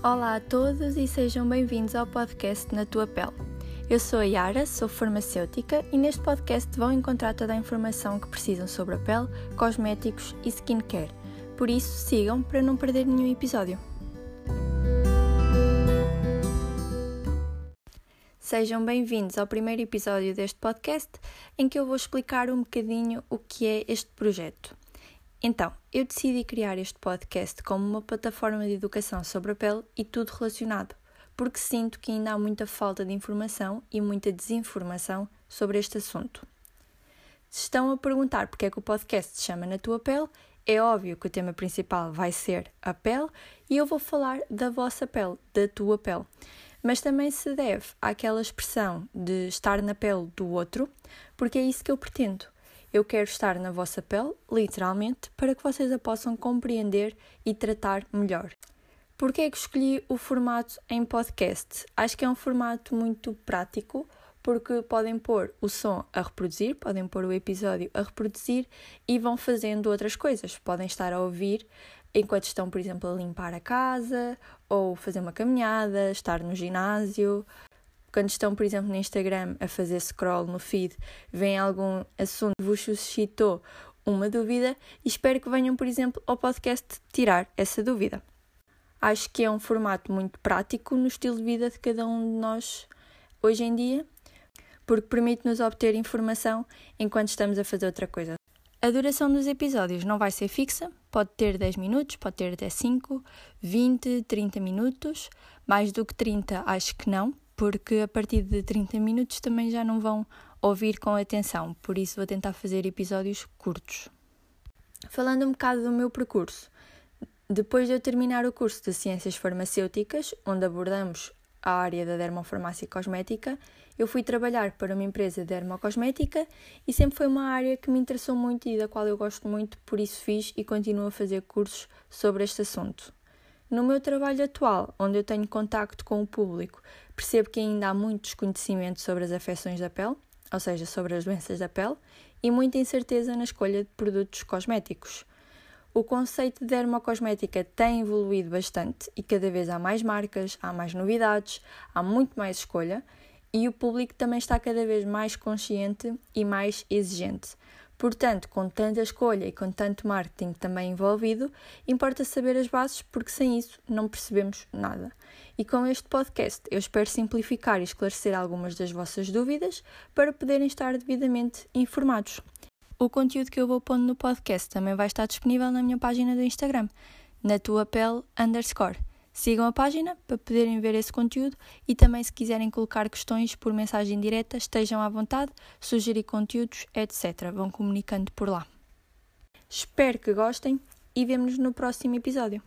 Olá a todos e sejam bem-vindos ao podcast Na Tua Pele. Eu sou a Yara, sou farmacêutica e neste podcast vão encontrar toda a informação que precisam sobre a pele, cosméticos e skincare. Por isso, sigam para não perder nenhum episódio. Sejam bem-vindos ao primeiro episódio deste podcast em que eu vou explicar um bocadinho o que é este projeto. Então, eu decidi criar este podcast como uma plataforma de educação sobre a pele e tudo relacionado, porque sinto que ainda há muita falta de informação e muita desinformação sobre este assunto. Se estão a perguntar porque é que o podcast se chama Na Tua Pele, é óbvio que o tema principal vai ser a pele e eu vou falar da vossa pele, da tua pele. Mas também se deve àquela expressão de estar na pele do outro, porque é isso que eu pretendo eu quero estar na vossa pele, literalmente, para que vocês a possam compreender e tratar melhor. Porquê é que escolhi o formato em podcast? Acho que é um formato muito prático, porque podem pôr o som a reproduzir, podem pôr o episódio a reproduzir e vão fazendo outras coisas. Podem estar a ouvir enquanto estão, por exemplo, a limpar a casa ou fazer uma caminhada, estar no ginásio, quando estão, por exemplo, no Instagram a fazer scroll no feed, vem algum assunto que vos suscitou uma dúvida e espero que venham, por exemplo, ao podcast tirar essa dúvida. Acho que é um formato muito prático no estilo de vida de cada um de nós hoje em dia, porque permite-nos obter informação enquanto estamos a fazer outra coisa. A duração dos episódios não vai ser fixa, pode ter 10 minutos, pode ter até 5, 20, 30 minutos, mais do que 30 acho que não, porque a partir de 30 minutos também já não vão ouvir com atenção, por isso vou tentar fazer episódios curtos. Falando um bocado do meu percurso, depois de eu terminar o curso de Ciências Farmacêuticas, onde abordamos a área da dermofarmácia cosmética, eu fui trabalhar para uma empresa de dermocosmética e sempre foi uma área que me interessou muito e da qual eu gosto muito, por isso fiz e continuo a fazer cursos sobre este assunto. No meu trabalho atual, onde eu tenho contacto com o público, percebo que ainda há muito desconhecimento sobre as afecções da pele, ou seja, sobre as doenças da pele, e muita incerteza na escolha de produtos cosméticos. O conceito de dermocosmética tem evoluído bastante e cada vez há mais marcas, há mais novidades, há muito mais escolha e o público também está cada vez mais consciente e mais exigente. Portanto, com tanta escolha e com tanto marketing também envolvido, importa saber as bases porque sem isso não percebemos nada. E com este podcast eu espero simplificar e esclarecer algumas das vossas dúvidas para poderem estar devidamente informados. O conteúdo que eu vou pondo no podcast também vai estar disponível na minha página do Instagram, na tua pele underscore. Sigam a página para poderem ver esse conteúdo e também, se quiserem colocar questões por mensagem direta, estejam à vontade, sugerir conteúdos, etc. Vão comunicando por lá. Espero que gostem e vemo-nos no próximo episódio.